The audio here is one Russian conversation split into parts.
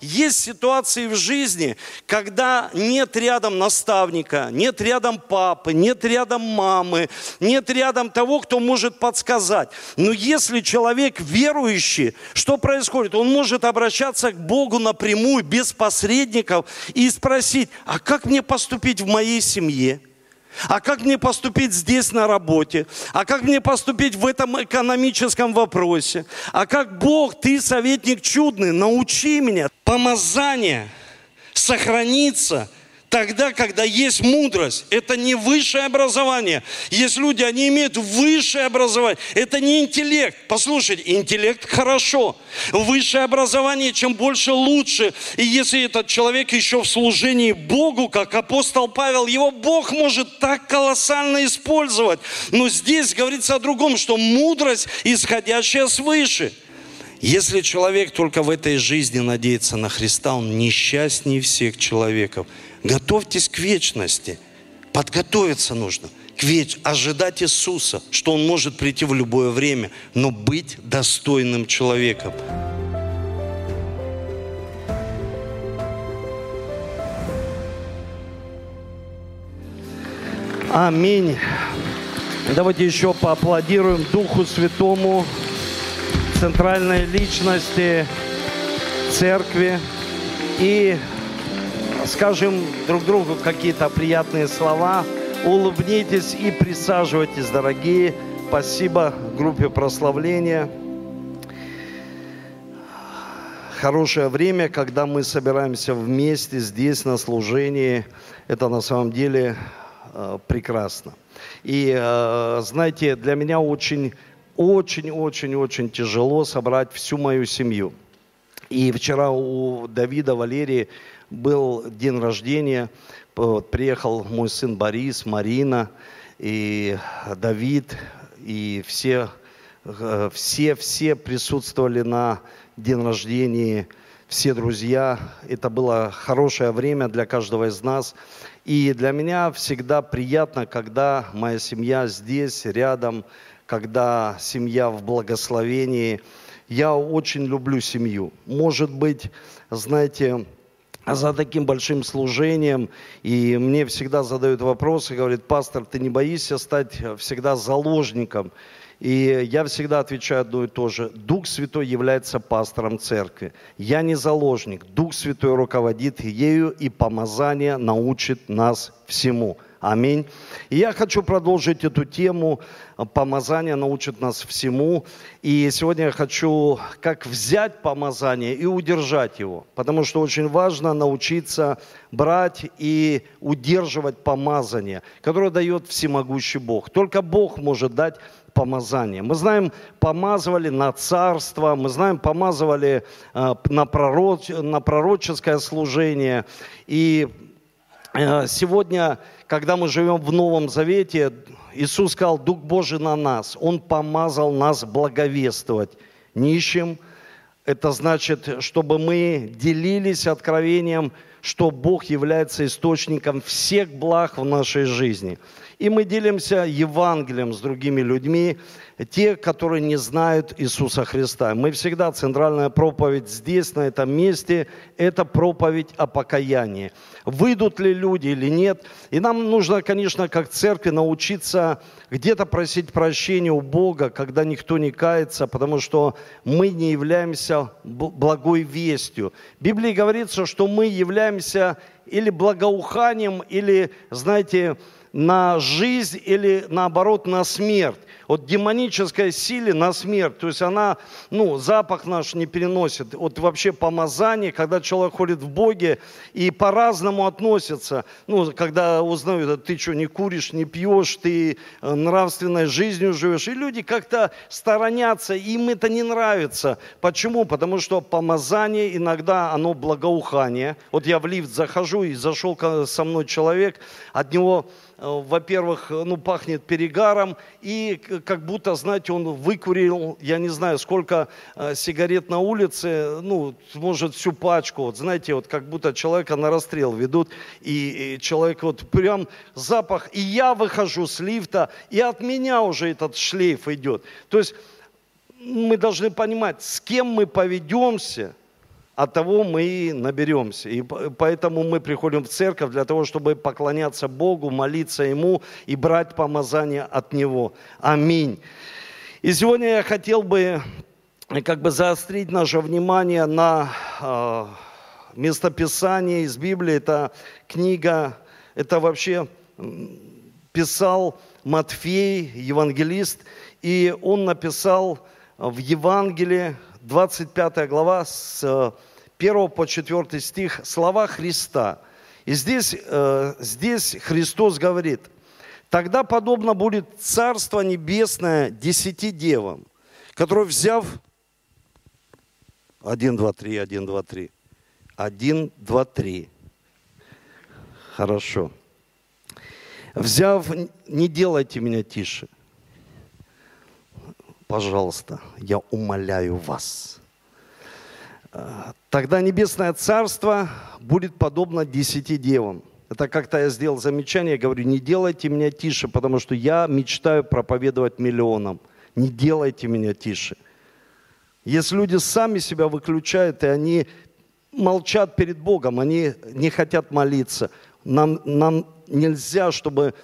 Есть ситуации в жизни, когда нет рядом наставника, нет рядом папы, нет рядом мамы, нет рядом того, кто может подсказать. Но если человек верующий, что происходит? Он может обращаться к Богу напрямую, без посредников, и спросить, а как мне поступить в моей семье? А как мне поступить здесь на работе? А как мне поступить в этом экономическом вопросе? А как Бог, ты советник чудный, научи меня. Помазание сохранится – тогда, когда есть мудрость. Это не высшее образование. Есть люди, они имеют высшее образование. Это не интеллект. Послушайте, интеллект хорошо. Высшее образование, чем больше, лучше. И если этот человек еще в служении Богу, как апостол Павел, его Бог может так колоссально использовать. Но здесь говорится о другом, что мудрость, исходящая свыше. Если человек только в этой жизни надеется на Христа, он несчастнее всех человеков – Готовьтесь к вечности. Подготовиться нужно к веч... ожидать Иисуса, что Он может прийти в любое время, но быть достойным человеком. Аминь. Давайте еще поаплодируем Духу Святому, центральной личности церкви и скажем друг другу какие-то приятные слова, улыбнитесь и присаживайтесь, дорогие. Спасибо группе прославления. Хорошее время, когда мы собираемся вместе здесь на служении, это на самом деле э, прекрасно. И э, знаете, для меня очень, очень, очень, очень тяжело собрать всю мою семью. И вчера у Давида Валерии был день рождения, вот, приехал мой сын Борис, Марина и Давид, и все, э, все, все присутствовали на день рождения, все друзья. Это было хорошее время для каждого из нас. И для меня всегда приятно, когда моя семья здесь, рядом, когда семья в благословении. Я очень люблю семью. Может быть, знаете, за таким большим служением. И мне всегда задают вопросы, говорят, пастор, ты не боишься стать всегда заложником? И я всегда отвечаю одно и то же. Дух Святой является пастором церкви. Я не заложник. Дух Святой руководит ею, и помазание научит нас всему. Аминь. И я хочу продолжить эту тему. Помазание научит нас всему. И сегодня я хочу как взять помазание и удержать его. Потому что очень важно научиться брать и удерживать помазание, которое дает всемогущий Бог. Только Бог может дать помазание. Мы знаем, помазывали на царство, мы знаем, помазывали э, на, пророч, на пророческое служение. И э, сегодня когда мы живем в Новом Завете, Иисус сказал, Дух Божий на нас. Он помазал нас благовествовать нищим. Это значит, чтобы мы делились откровением, что Бог является источником всех благ в нашей жизни. И мы делимся Евангелием с другими людьми, те, которые не знают Иисуса Христа. Мы всегда, центральная проповедь здесь, на этом месте, это проповедь о покаянии. Выйдут ли люди или нет. И нам нужно, конечно, как церкви научиться где-то просить прощения у Бога, когда никто не кается, потому что мы не являемся благой вестью. В Библии говорится, что мы являемся или благоуханием, или, знаете, на жизнь или наоборот на смерть от демонической силы на смерть. То есть она, ну, запах наш не переносит. Вот вообще помазание, когда человек ходит в Боге и по-разному относится. Ну, когда узнают, ты что, не куришь, не пьешь, ты э, нравственной жизнью живешь. И люди как-то сторонятся, им это не нравится. Почему? Потому что помазание иногда, оно благоухание. Вот я в лифт захожу, и зашел со мной человек, от него во-первых, ну, пахнет перегаром, и как будто, знаете, он выкурил, я не знаю, сколько э, сигарет на улице, ну, может, всю пачку, вот, знаете, вот как будто человека на расстрел ведут, и, и человек вот прям запах, и я выхожу с лифта, и от меня уже этот шлейф идет. То есть мы должны понимать, с кем мы поведемся – от того мы и наберемся. И поэтому мы приходим в церковь для того, чтобы поклоняться Богу, молиться Ему и брать помазание от Него. Аминь. И сегодня я хотел бы как бы заострить наше внимание на э, местописание из Библии. Это книга, это вообще писал Матфей, евангелист, и он написал в Евангелии, 25 глава, с 1 по 4 стих, слова Христа. И здесь, э, здесь Христос говорит, «Тогда подобно будет Царство Небесное десяти девам, которые, взяв один, два, три, один, два, три. Один, два, три. Хорошо. Взяв, не делайте меня тише. Пожалуйста, я умоляю вас. Тогда Небесное Царство будет подобно десяти девам. Это как-то я сделал замечание, я говорю, не делайте меня тише, потому что я мечтаю проповедовать миллионам. Не делайте меня тише. Если люди сами себя выключают, и они молчат перед Богом, они не хотят молиться, нам, нам нельзя, чтобы...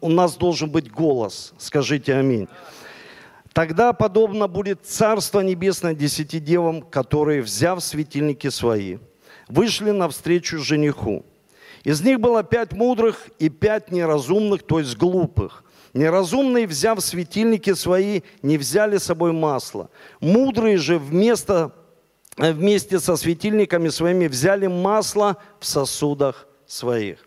У нас должен быть голос. Скажите аминь. Тогда подобно будет Царство Небесное десяти девам, которые, взяв светильники свои, вышли навстречу жениху. Из них было пять мудрых и пять неразумных, то есть глупых. Неразумные, взяв светильники свои, не взяли с собой масло. Мудрые же вместо, вместе со светильниками своими взяли масло в сосудах своих.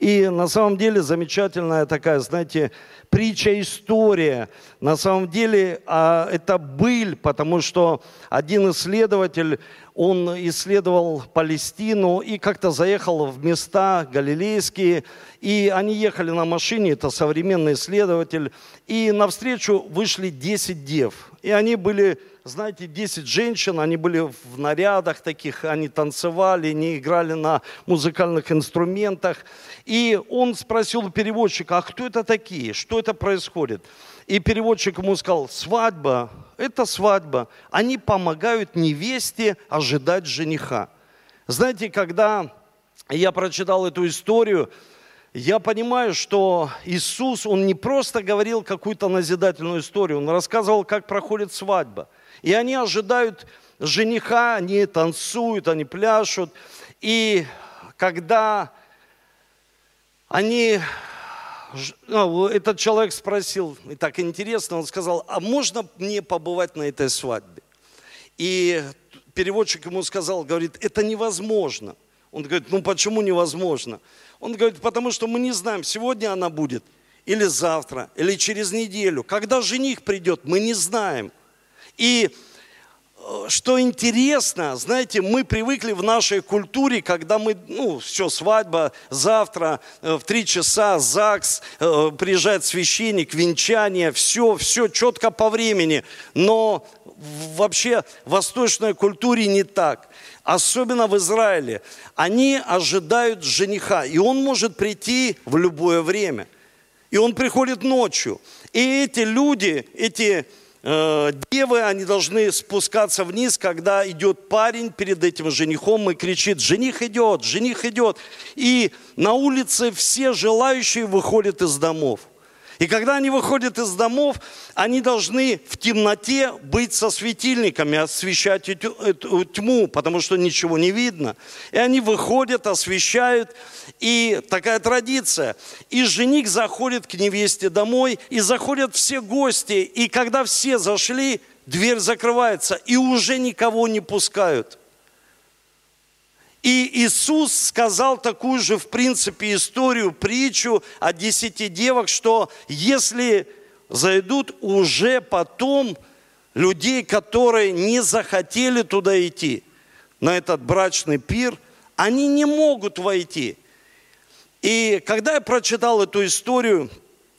И на самом деле замечательная такая, знаете, притча, история. На самом деле а, это быль, потому что один исследователь, он исследовал Палестину и как-то заехал в места галилейские, и они ехали на машине, это современный исследователь, и навстречу вышли 10 дев, и они были знаете, 10 женщин, они были в нарядах таких, они танцевали, они играли на музыкальных инструментах. И он спросил переводчика, а кто это такие, что это происходит? И переводчик ему сказал, свадьба, это свадьба. Они помогают невесте ожидать жениха. Знаете, когда я прочитал эту историю, я понимаю, что Иисус, Он не просто говорил какую-то назидательную историю, Он рассказывал, как проходит свадьба – и они ожидают жениха, они танцуют, они пляшут. И когда они, ну, этот человек спросил, и так интересно, он сказал, а можно мне побывать на этой свадьбе? И переводчик ему сказал, говорит, это невозможно. Он говорит, ну почему невозможно? Он говорит, потому что мы не знаем, сегодня она будет, или завтра, или через неделю. Когда жених придет, мы не знаем. И э, что интересно, знаете, мы привыкли в нашей культуре, когда мы, ну, все, свадьба, завтра э, в три часа ЗАГС, э, приезжает священник, венчание, все, все четко по времени. Но вообще в восточной культуре не так. Особенно в Израиле. Они ожидают жениха, и он может прийти в любое время. И он приходит ночью. И эти люди, эти девы, они должны спускаться вниз, когда идет парень перед этим женихом и кричит, жених идет, жених идет. И на улице все желающие выходят из домов. И когда они выходят из домов, они должны в темноте быть со светильниками, освещать эту, тьму, потому что ничего не видно. И они выходят, освещают, и такая традиция. И жених заходит к невесте домой, и заходят все гости, и когда все зашли, дверь закрывается, и уже никого не пускают. И Иисус сказал такую же, в принципе, историю, притчу о десяти девах, что если зайдут уже потом людей, которые не захотели туда идти, на этот брачный пир, они не могут войти. И когда я прочитал эту историю,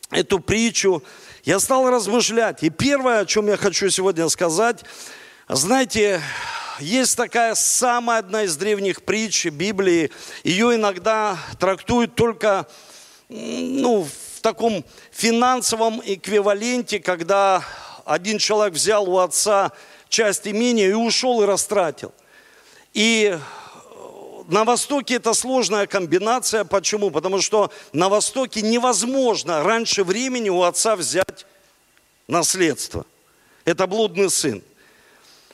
эту притчу, я стал размышлять. И первое, о чем я хочу сегодня сказать, знаете, есть такая самая одна из древних притч Библии. Ее иногда трактуют только ну, в таком финансовом эквиваленте, когда один человек взял у отца часть имения и ушел и растратил. И на Востоке это сложная комбинация. Почему? Потому что на Востоке невозможно раньше времени у отца взять наследство. Это блудный сын.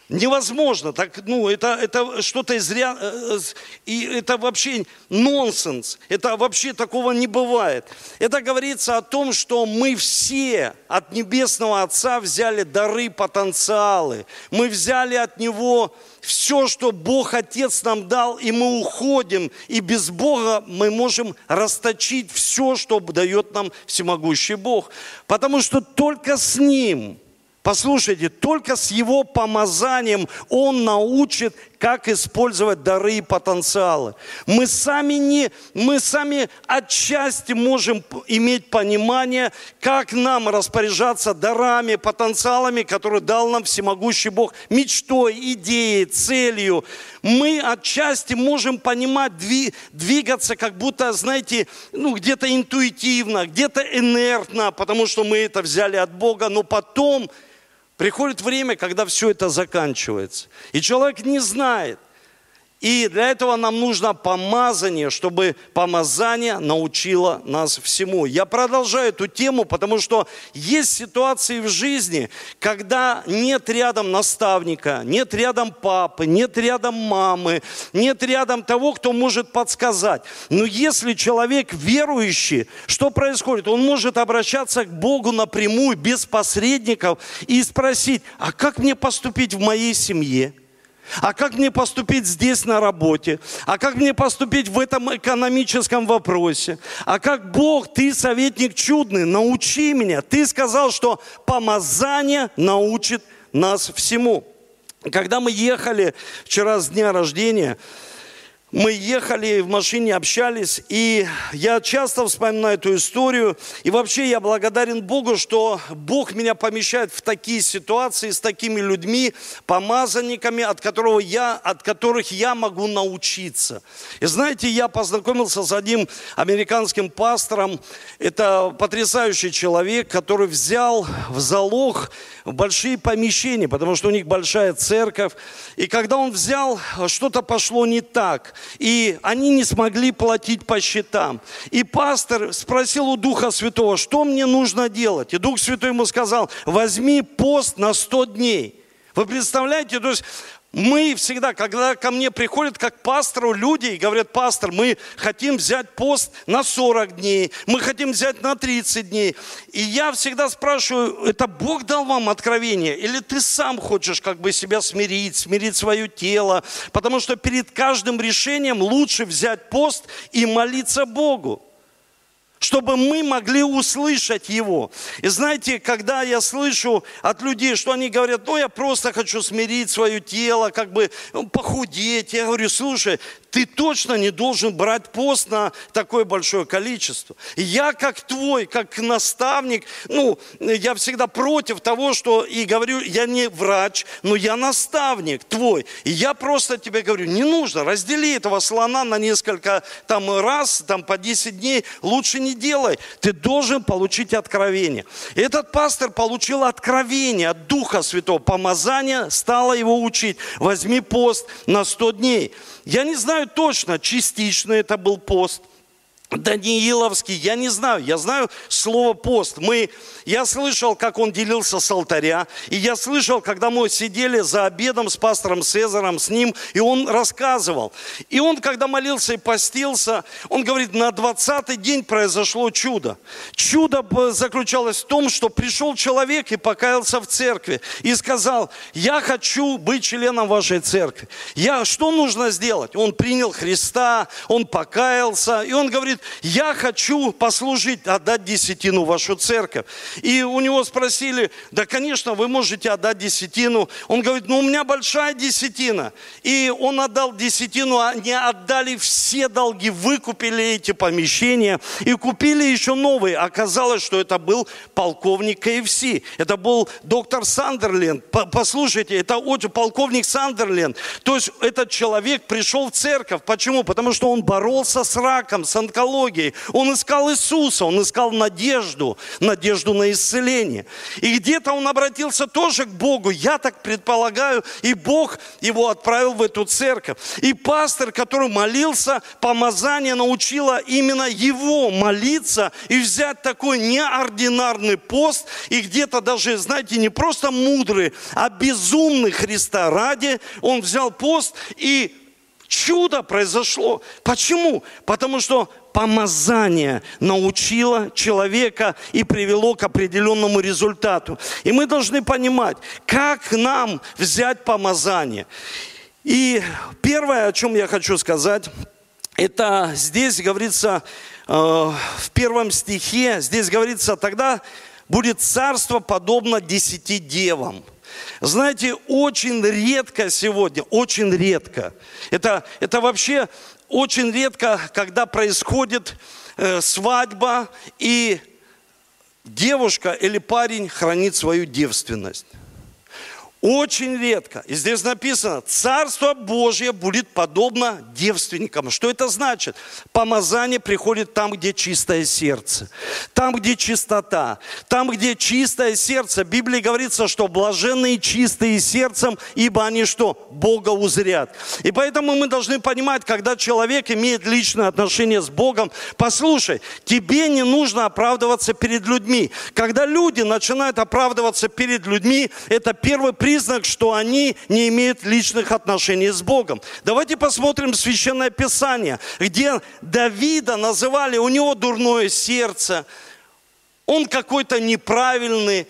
Невозможно, так, ну, это, это что-то из ря... Э, и это вообще нонсенс, это вообще такого не бывает. Это говорится о том, что мы все от Небесного Отца взяли дары, потенциалы. Мы взяли от Него все, что Бог Отец нам дал, и мы уходим. И без Бога мы можем расточить все, что дает нам всемогущий Бог. Потому что только с Ним – Послушайте, только с его помазанием он научит, как использовать дары и потенциалы. Мы сами, не, мы сами отчасти можем иметь понимание, как нам распоряжаться дарами, потенциалами, которые дал нам всемогущий Бог, мечтой, идеей, целью. Мы отчасти можем понимать, двигаться как будто, знаете, ну, где-то интуитивно, где-то инертно, потому что мы это взяли от Бога, но потом Приходит время, когда все это заканчивается. И человек не знает, и для этого нам нужно помазание, чтобы помазание научило нас всему. Я продолжаю эту тему, потому что есть ситуации в жизни, когда нет рядом наставника, нет рядом папы, нет рядом мамы, нет рядом того, кто может подсказать. Но если человек верующий, что происходит? Он может обращаться к Богу напрямую, без посредников, и спросить, а как мне поступить в моей семье? А как мне поступить здесь на работе? А как мне поступить в этом экономическом вопросе? А как Бог, ты советник чудный, научи меня. Ты сказал, что помазание научит нас всему. Когда мы ехали вчера с дня рождения, мы ехали в машине, общались, и я часто вспоминаю эту историю. И вообще я благодарен Богу, что Бог меня помещает в такие ситуации с такими людьми, помазанниками, от, которого я, от которых я могу научиться. И знаете, я познакомился с одним американским пастором. Это потрясающий человек, который взял в залог большие помещения, потому что у них большая церковь. И когда он взял, что-то пошло не так и они не смогли платить по счетам. И пастор спросил у Духа Святого, что мне нужно делать? И Дух Святой ему сказал, возьми пост на 100 дней. Вы представляете, то есть мы всегда, когда ко мне приходят как пастору люди и говорят, пастор, мы хотим взять пост на 40 дней, мы хотим взять на 30 дней. И я всегда спрашиваю, это Бог дал вам откровение? Или ты сам хочешь как бы себя смирить, смирить свое тело? Потому что перед каждым решением лучше взять пост и молиться Богу чтобы мы могли услышать Его. И знаете, когда я слышу от людей, что они говорят, ну я просто хочу смирить свое тело, как бы ну, похудеть, я говорю, слушай, ты точно не должен брать пост на такое большое количество. Я как твой, как наставник, ну, я всегда против того, что, и говорю, я не врач, но я наставник твой. И я просто тебе говорю, не нужно, раздели этого слона на несколько там раз, там по 10 дней, лучше не делай. Ты должен получить откровение. Этот пастор получил откровение от Духа Святого, помазание стало его учить. Возьми пост на 100 дней. Я не знаю точно, частично это был пост – Данииловский, я не знаю, я знаю слово пост. Мы, я слышал, как он делился с алтаря, и я слышал, когда мы сидели за обедом с пастором Цезаром, с ним, и он рассказывал. И он, когда молился и постился, он говорит, на 20-й день произошло чудо. Чудо заключалось в том, что пришел человек и покаялся в церкви, и сказал, я хочу быть членом вашей церкви. Я, что нужно сделать? Он принял Христа, он покаялся, и он говорит, говорит, я хочу послужить, отдать десятину в вашу церковь. И у него спросили, да, конечно, вы можете отдать десятину. Он говорит, ну, у меня большая десятина. И он отдал десятину, они отдали все долги, выкупили эти помещения и купили еще новые. Оказалось, что это был полковник КФС. Это был доктор Сандерленд. Послушайте, это полковник Сандерленд. То есть этот человек пришел в церковь. Почему? Потому что он боролся с раком, с онкологией психологией. Он искал Иисуса, он искал надежду, надежду на исцеление. И где-то он обратился тоже к Богу, я так предполагаю, и Бог его отправил в эту церковь. И пастор, который молился, помазание научило именно его молиться и взять такой неординарный пост, и где-то даже, знаете, не просто мудрый, а безумный Христа ради, он взял пост и чудо произошло. Почему? Потому что помазание научило человека и привело к определенному результату. И мы должны понимать, как нам взять помазание. И первое, о чем я хочу сказать, это здесь говорится э, в первом стихе, здесь говорится, тогда будет царство подобно десяти девам. Знаете, очень редко сегодня, очень редко, это, это вообще очень редко, когда происходит э, свадьба и девушка или парень хранит свою девственность. Очень редко. И здесь написано, Царство Божье будет подобно девственникам. Что это значит? Помазание приходит там, где чистое сердце. Там, где чистота. Там, где чистое сердце. В Библии говорится, что блаженные чистые сердцем, ибо они что? Бога узрят. И поэтому мы должны понимать, когда человек имеет личное отношение с Богом, послушай, тебе не нужно оправдываться перед людьми. Когда люди начинают оправдываться перед людьми, это первый признак, что они не имеют личных отношений с Богом. Давайте посмотрим Священное Писание, где Давида называли, у него дурное сердце, он какой-то неправильный,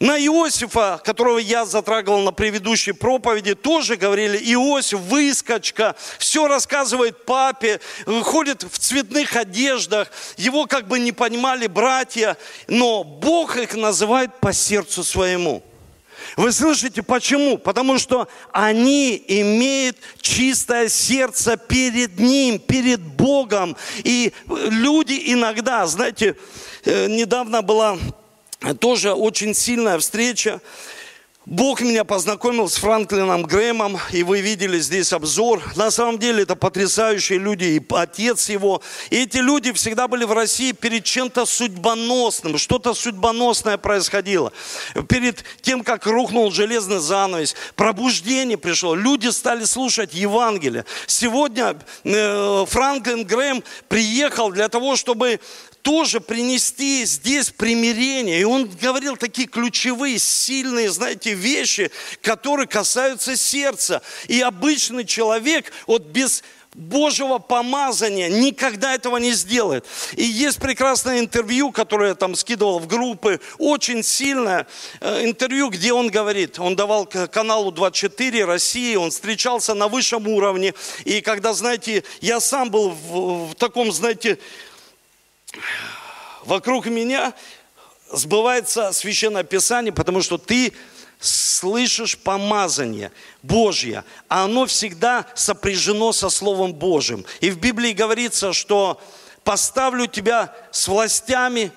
на Иосифа, которого я затрагивал на предыдущей проповеди, тоже говорили, Иосиф, выскочка, все рассказывает папе, ходит в цветных одеждах, его как бы не понимали братья, но Бог их называет по сердцу своему. Вы слышите, почему? Потому что они имеют чистое сердце перед Ним, перед Богом. И люди иногда, знаете, э, недавно была тоже очень сильная встреча. Бог меня познакомил с Франклином Грэмом, и вы видели здесь обзор. На самом деле это потрясающие люди, и отец его. И эти люди всегда были в России перед чем-то судьбоносным, что-то судьбоносное происходило. Перед тем, как рухнул железный занавес, пробуждение пришло, люди стали слушать Евангелие. Сегодня э, Франклин Грэм приехал для того, чтобы тоже принести здесь примирение. И он говорил такие ключевые, сильные, знаете, вещи, которые касаются сердца. И обычный человек, вот без Божьего помазания никогда этого не сделает. И есть прекрасное интервью, которое я там скидывал в группы, очень сильное э, интервью, где он говорит, он давал каналу 24 России, он встречался на высшем уровне. И когда, знаете, я сам был в, в таком, знаете, вокруг меня сбывается Священное Писание, потому что ты слышишь помазание Божье, а оно всегда сопряжено со Словом Божьим. И в Библии говорится, что поставлю тебя с властями,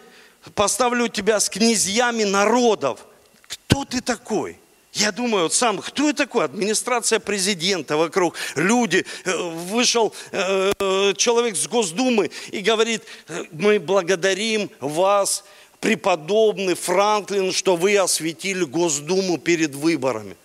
поставлю тебя с князьями народов. Кто ты такой? Я думаю, вот сам, кто это такой? Администрация президента вокруг, люди. Э, вышел э, человек с Госдумы и говорит, мы благодарим вас, преподобный Франклин, что вы осветили Госдуму перед выборами.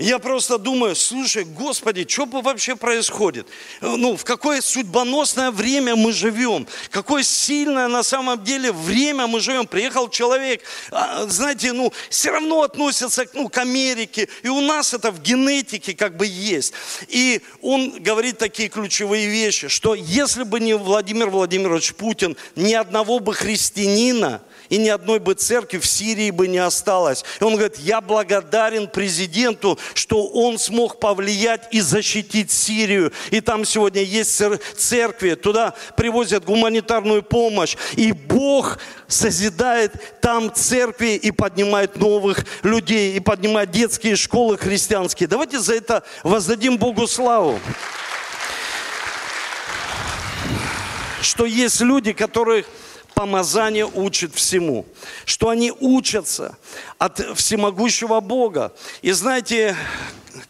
Я просто думаю, слушай, Господи, что вообще происходит? Ну, в какое судьбоносное время мы живем? Какое сильное на самом деле время мы живем? Приехал человек, а, знаете, ну, все равно относится ну, к Америке. И у нас это в генетике как бы есть. И он говорит такие ключевые вещи, что если бы не Владимир Владимирович Путин, ни одного бы христианина, и ни одной бы церкви в Сирии бы не осталось. И он говорит, я благодарен президенту, что он смог повлиять и защитить Сирию. И там сегодня есть церкви, туда привозят гуманитарную помощь. И Бог созидает там церкви и поднимает новых людей, и поднимает детские школы христианские. Давайте за это воздадим Богу славу. Что есть люди, которые помазание учит всему, что они учатся от всемогущего Бога. И знаете,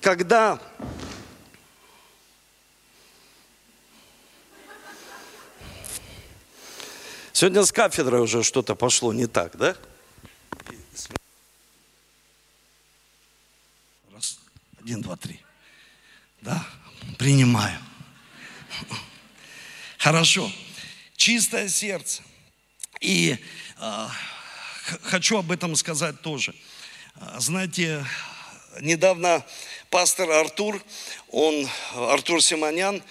когда Сегодня с кафедрой уже что-то пошло не так, да? Раз, один, два, три. Да, принимаю. Хорошо. Чистое сердце. И э, хочу об этом сказать тоже. Знаете, недавно пастор Артур, он, Артур Симонян,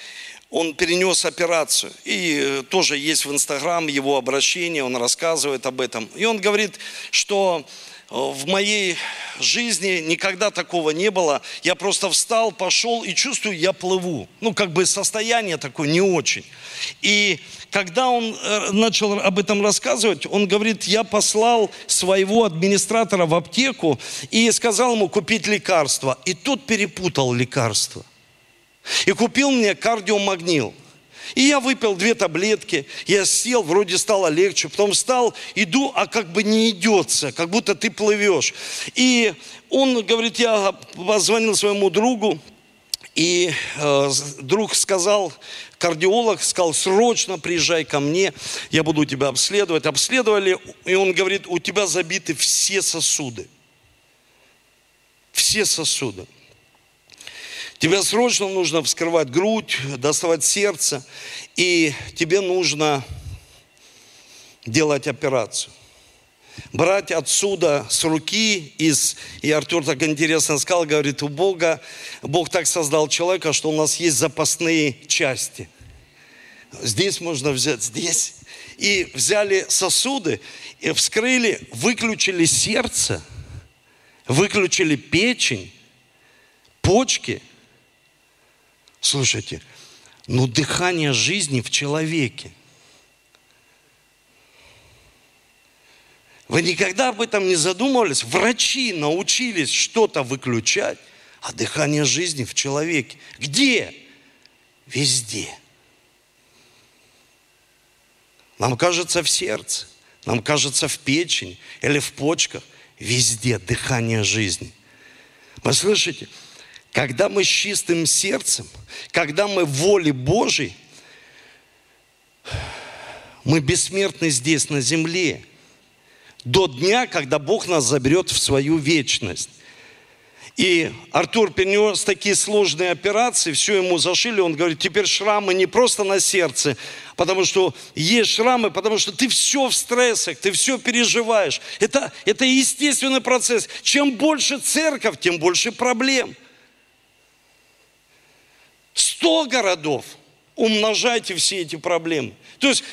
он перенес операцию. И э, тоже есть в Инстаграм его обращение, он рассказывает об этом. И он говорит, что в моей жизни никогда такого не было. Я просто встал, пошел и чувствую, я плыву. Ну, как бы состояние такое не очень. И когда он э, начал об этом рассказывать, он говорит, я послал своего администратора в аптеку и сказал ему купить лекарство. И тот перепутал лекарство. И купил мне кардиомагнил. И я выпил две таблетки, я сел, вроде стало легче, потом встал, иду, а как бы не идется, как будто ты плывешь. И он говорит, я позвонил своему другу, и э, друг сказал, кардиолог сказал, срочно приезжай ко мне, я буду тебя обследовать. Обследовали, и он говорит, у тебя забиты все сосуды. Все сосуды. Тебе срочно нужно вскрывать грудь, доставать сердце, и тебе нужно делать операцию. Брать отсюда с руки, из, и Артур так интересно сказал, говорит, у Бога, Бог так создал человека, что у нас есть запасные части. Здесь можно взять, здесь. И взяли сосуды, и вскрыли, выключили сердце, выключили печень, почки – Слушайте, ну дыхание жизни в человеке. Вы никогда об этом не задумывались? Врачи научились что-то выключать, а дыхание жизни в человеке. Где? Везде. Нам кажется в сердце, нам кажется в печени или в почках. Везде дыхание жизни. Вы слышите? Когда мы с чистым сердцем, когда мы в воле Божьей, мы бессмертны здесь, на земле, до дня, когда Бог нас заберет в свою вечность. И Артур перенес такие сложные операции, все ему зашили, он говорит, теперь шрамы не просто на сердце, потому что есть шрамы, потому что ты все в стрессах, ты все переживаешь. Это, это естественный процесс. Чем больше церковь, тем больше проблем – сто городов, умножайте все эти проблемы. То есть,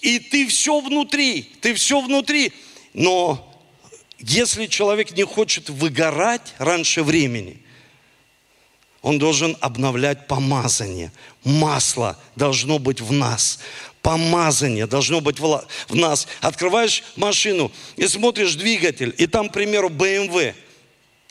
и ты все внутри, ты все внутри. Но если человек не хочет выгорать раньше времени, он должен обновлять помазание. Масло должно быть в нас. Помазание должно быть в нас. Открываешь машину и смотришь двигатель, и там, к примеру, BMW –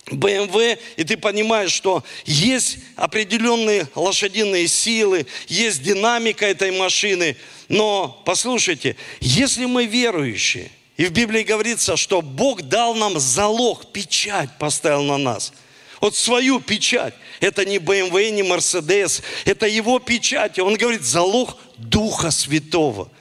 BMW, и ты понимаешь, что есть определенные лошадиные силы, есть динамика этой машины. Но послушайте, если мы верующие, и в Библии говорится, что Бог дал нам залог, печать поставил на нас. Вот свою печать. Это не BMW, не Mercedes, это его печать. Он говорит, залог Духа Святого –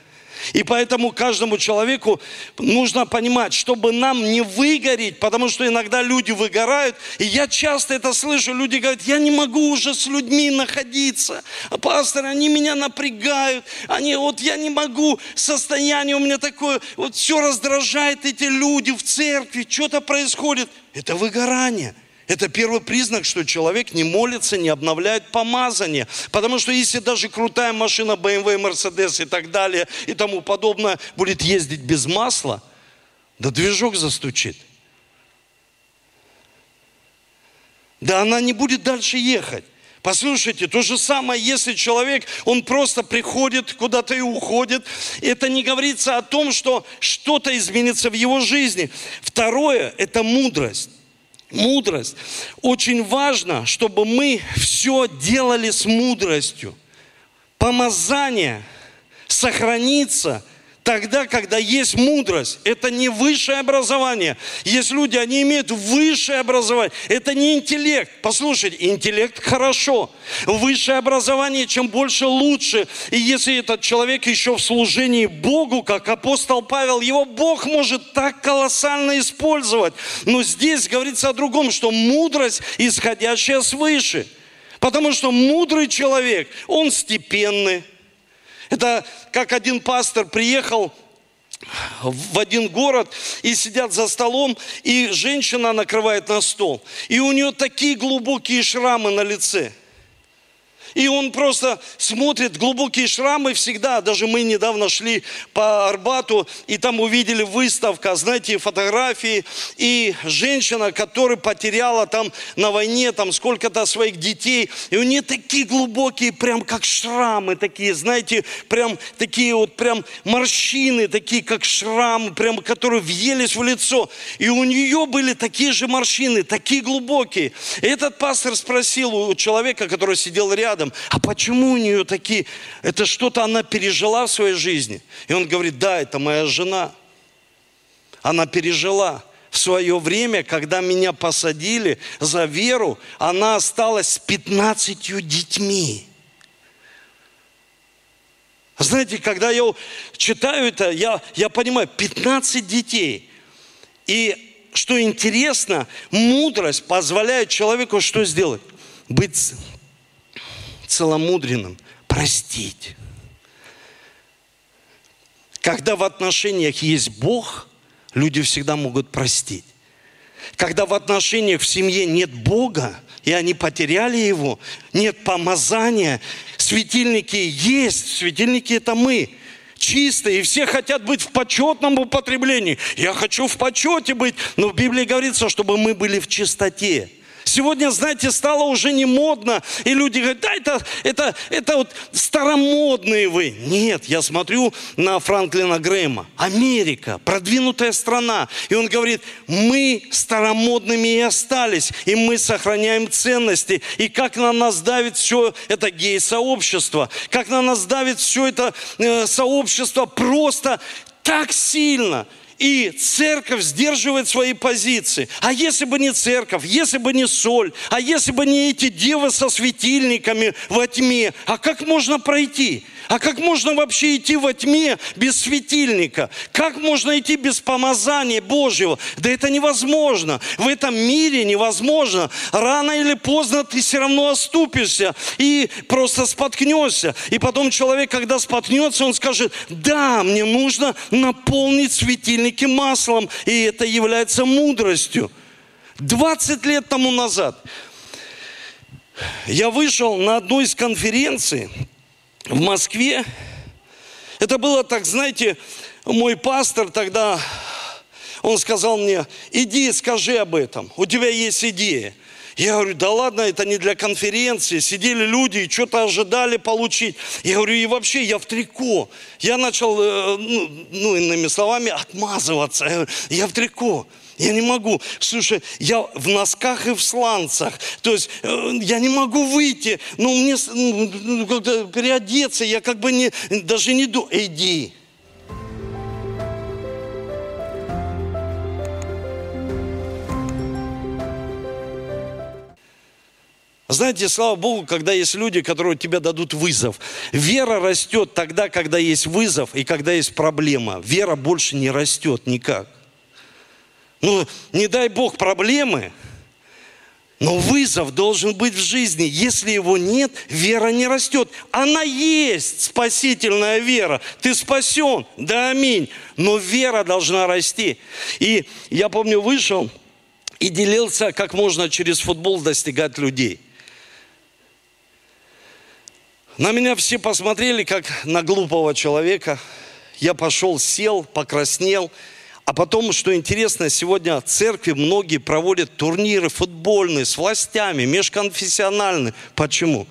и поэтому каждому человеку нужно понимать, чтобы нам не выгореть, потому что иногда люди выгорают. И я часто это слышу, люди говорят, я не могу уже с людьми находиться. Пастор, они меня напрягают. Они, вот я не могу, состояние у меня такое, вот все раздражает эти люди в церкви, что-то происходит. Это выгорание. Это первый признак, что человек не молится, не обновляет помазание. Потому что если даже крутая машина BMW, Mercedes и так далее и тому подобное будет ездить без масла, да движок застучит. Да она не будет дальше ехать. Послушайте, то же самое, если человек, он просто приходит куда-то и уходит, это не говорится о том, что что-то изменится в его жизни. Второе – это мудрость мудрость. Очень важно, чтобы мы все делали с мудростью. Помазание сохранится тогда, когда есть мудрость. Это не высшее образование. Есть люди, они имеют высшее образование. Это не интеллект. Послушайте, интеллект хорошо. Высшее образование, чем больше, лучше. И если этот человек еще в служении Богу, как апостол Павел, его Бог может так колоссально использовать. Но здесь говорится о другом, что мудрость, исходящая свыше. Потому что мудрый человек, он степенный, это как один пастор приехал в один город и сидят за столом, и женщина накрывает на стол. И у нее такие глубокие шрамы на лице – и он просто смотрит глубокие шрамы всегда. Даже мы недавно шли по Арбату, и там увидели выставка, знаете, фотографии. И женщина, которая потеряла там на войне там сколько-то своих детей. И у нее такие глубокие, прям как шрамы такие, знаете, прям такие вот прям морщины, такие как шрамы, прям которые въелись в лицо. И у нее были такие же морщины, такие глубокие. И этот пастор спросил у человека, который сидел рядом, рядом, а почему у нее такие, это что-то она пережила в своей жизни? И он говорит, да, это моя жена. Она пережила в свое время, когда меня посадили за веру, она осталась с 15 детьми. Знаете, когда я читаю это, я, я понимаю, 15 детей. И что интересно, мудрость позволяет человеку что сделать? Быть целомудренным, простить. Когда в отношениях есть Бог, люди всегда могут простить. Когда в отношениях в семье нет Бога, и они потеряли Его, нет помазания, светильники есть, светильники это мы, чистые, и все хотят быть в почетном употреблении. Я хочу в почете быть, но в Библии говорится, чтобы мы были в чистоте. Сегодня, знаете, стало уже не модно, и люди говорят, да, это, это, это вот старомодные вы. Нет, я смотрю на Франклина Грэма. Америка, продвинутая страна. И он говорит, мы старомодными и остались, и мы сохраняем ценности. И как на нас давит все это гей-сообщество, как на нас давит все это э, сообщество просто так сильно – и церковь сдерживает свои позиции. А если бы не церковь, если бы не соль, а если бы не эти девы со светильниками во тьме, а как можно пройти? А как можно вообще идти во тьме без светильника? Как можно идти без помазания Божьего? Да это невозможно. В этом мире невозможно. Рано или поздно ты все равно оступишься и просто споткнешься. И потом человек, когда споткнется, он скажет, да, мне нужно наполнить светильники маслом. И это является мудростью. 20 лет тому назад я вышел на одну из конференций, в Москве. Это было так, знаете, мой пастор тогда, он сказал мне, иди скажи об этом, у тебя есть идея. Я говорю, да ладно, это не для конференции. Сидели люди и что-то ожидали получить. Я говорю, и вообще я в трико. Я начал, э, ну, ну иными словами, отмазываться. Я, говорю, я в трико. Я не могу. Слушай, я в носках и в сланцах. То есть э, я не могу выйти. Ну, мне ну, ну переодеться. Я как бы не, даже не думаю. Иди. Знаете, слава Богу, когда есть люди, которые тебе дадут вызов. Вера растет тогда, когда есть вызов и когда есть проблема. Вера больше не растет никак. Ну, не дай Бог проблемы, но вызов должен быть в жизни. Если его нет, вера не растет. Она есть, спасительная вера. Ты спасен, да аминь. Но вера должна расти. И я помню, вышел и делился, как можно через футбол достигать людей. На меня все посмотрели, как на глупого человека. Я пошел, сел, покраснел – а потом, что интересно, сегодня церкви многие проводят турниры футбольные с властями, межконфессиональные. Почему?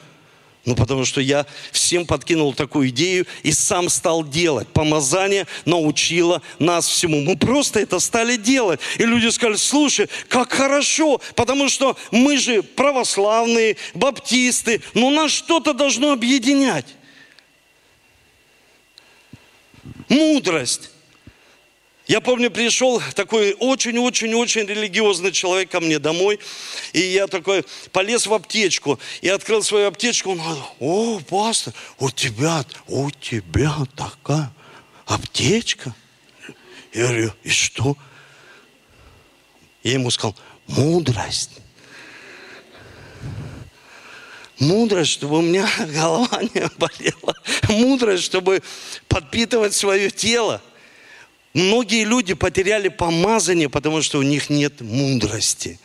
Ну, потому что я всем подкинул такую идею и сам стал делать. Помазание научило нас всему. Мы просто это стали делать. И люди сказали, слушай, как хорошо, потому что мы же православные, баптисты, но нас что-то должно объединять. Мудрость. Я помню, пришел такой очень-очень-очень религиозный человек ко мне домой, и я такой полез в аптечку и открыл свою аптечку. Он говорит, о, пастор, у тебя, у тебя такая аптечка? Я говорю, и что? Я ему сказал, мудрость. Мудрость, чтобы у меня голова не болела. Мудрость, чтобы подпитывать свое тело. Многие люди потеряли помазание, потому что у них нет мудрости.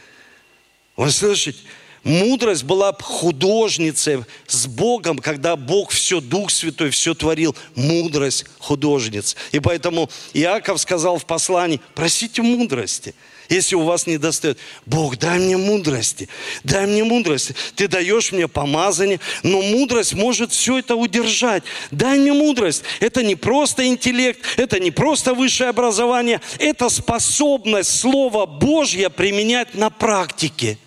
Вы слышите? Мудрость была художницей с Богом, когда Бог все, Дух Святой все творил. Мудрость художниц. И поэтому Иаков сказал в послании, просите мудрости – если у вас не достает. Бог, дай мне мудрости, дай мне мудрости. Ты даешь мне помазание, но мудрость может все это удержать. Дай мне мудрость. Это не просто интеллект, это не просто высшее образование, это способность Слова Божье применять на практике.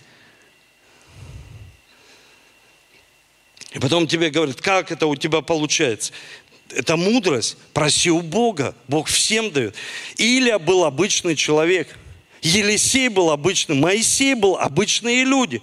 И потом тебе говорят, как это у тебя получается? Это мудрость. Проси у Бога. Бог всем дает. Илья был обычный человек – Елисей был обычным, Моисей был обычные люди.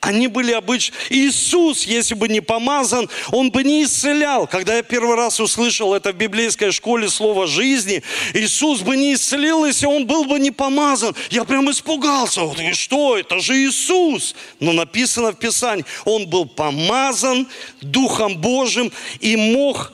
Они были обычные. Иисус, если бы не помазан, Он бы не исцелял. Когда я первый раз услышал это в библейской школе слово жизни, Иисус бы не исцелил, если Он был бы не помазан. Я прям испугался. Вот, и что, это же Иисус. Но написано в Писании, Он был помазан Духом Божьим и мог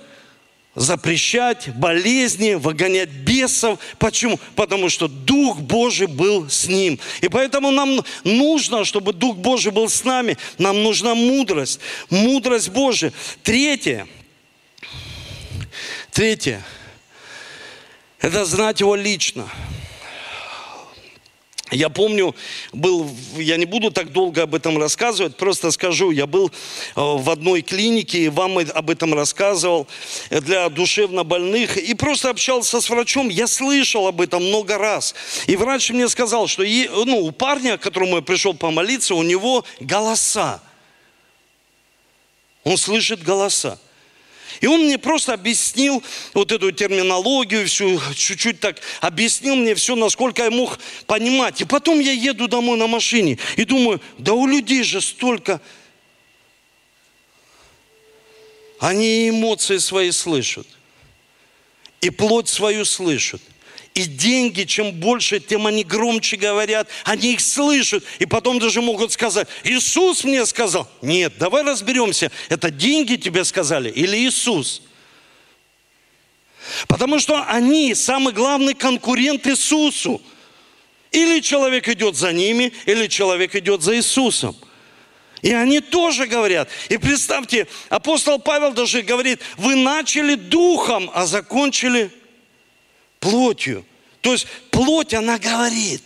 запрещать болезни, выгонять бесов. Почему? Потому что Дух Божий был с ним. И поэтому нам нужно, чтобы Дух Божий был с нами, нам нужна мудрость. Мудрость Божия. Третье. Третье. Это знать Его лично. Я помню, был, я не буду так долго об этом рассказывать, просто скажу, я был э, в одной клинике, и вам об этом рассказывал, для душевно больных, и просто общался с врачом, я слышал об этом много раз. И врач мне сказал, что ну, у парня, к которому я пришел помолиться, у него голоса. Он слышит голоса. И он мне просто объяснил вот эту терминологию, всю, чуть-чуть так объяснил мне все, насколько я мог понимать. И потом я еду домой на машине и думаю, да у людей же столько... Они эмоции свои слышат. И плоть свою слышат. И деньги, чем больше, тем они громче говорят, они их слышат. И потом даже могут сказать, Иисус мне сказал. Нет, давай разберемся, это деньги тебе сказали или Иисус? Потому что они самый главный конкурент Иисусу. Или человек идет за ними, или человек идет за Иисусом. И они тоже говорят. И представьте, апостол Павел даже говорит, вы начали духом, а закончили плотью. То есть плоть, она говорит.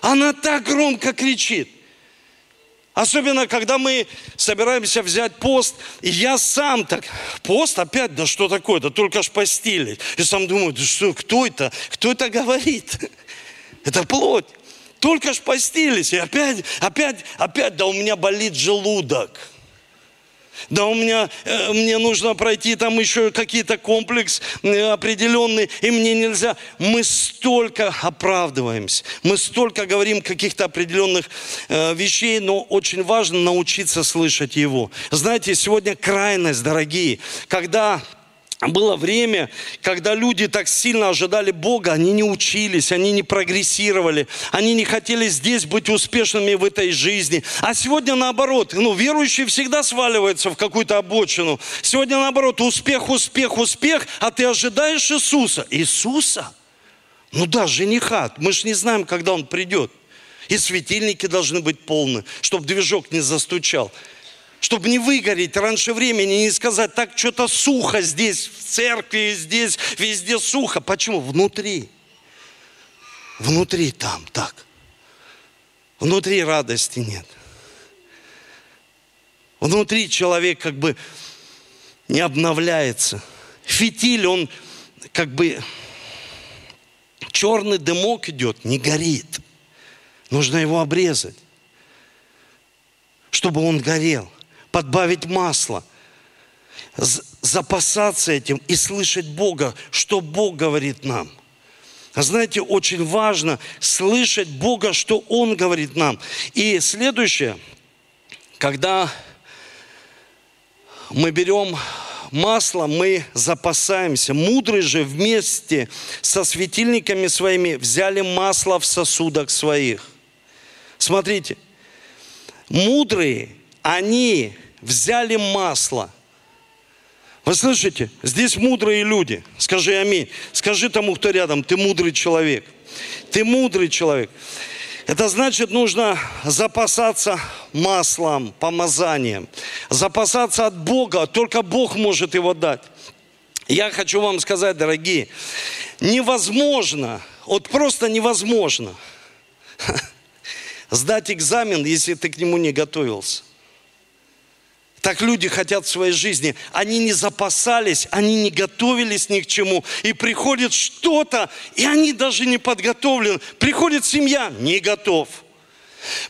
Она так громко кричит. Особенно, когда мы собираемся взять пост, и я сам так, пост опять, да что такое, да только ж постили. И сам думаю, да что, кто это, кто это говорит? Это плоть. Только ж постились, и опять, опять, опять, да у меня болит желудок. Да у меня, э, мне нужно пройти там еще какие-то комплекс э, определенный, и мне нельзя. Мы столько оправдываемся, мы столько говорим каких-то определенных э, вещей, но очень важно научиться слышать Его. Знаете, сегодня крайность, дорогие, когда было время, когда люди так сильно ожидали Бога, они не учились, они не прогрессировали, они не хотели здесь быть успешными в этой жизни. А сегодня наоборот, ну, верующие всегда сваливаются в какую-то обочину. Сегодня наоборот, успех, успех, успех, а ты ожидаешь Иисуса. Иисуса? Ну да, жениха. Мы же не знаем, когда Он придет. И светильники должны быть полны, чтобы движок не застучал чтобы не выгореть раньше времени, не сказать, так что-то сухо здесь, в церкви, здесь, везде сухо. Почему? Внутри. Внутри там так. Внутри радости нет. Внутри человек как бы не обновляется. Фитиль, он как бы черный дымок идет, не горит. Нужно его обрезать, чтобы он горел подбавить масло. запасаться этим и слышать Бога, что Бог говорит нам. А знаете, очень важно слышать Бога, что Он говорит нам. И следующее, когда мы берем масло, мы запасаемся. Мудрые же вместе со светильниками своими взяли масло в сосудах своих. Смотрите, мудрые, они взяли масло. Вы слышите? Здесь мудрые люди. Скажи аминь. Скажи тому, кто рядом, ты мудрый человек. Ты мудрый человек. Это значит, нужно запасаться маслом, помазанием. Запасаться от Бога. Только Бог может его дать. Я хочу вам сказать, дорогие, невозможно, вот просто невозможно сдать экзамен, если ты к нему не готовился. Так люди хотят в своей жизни. Они не запасались, они не готовились ни к чему. И приходит что-то, и они даже не подготовлены. Приходит семья, не готов.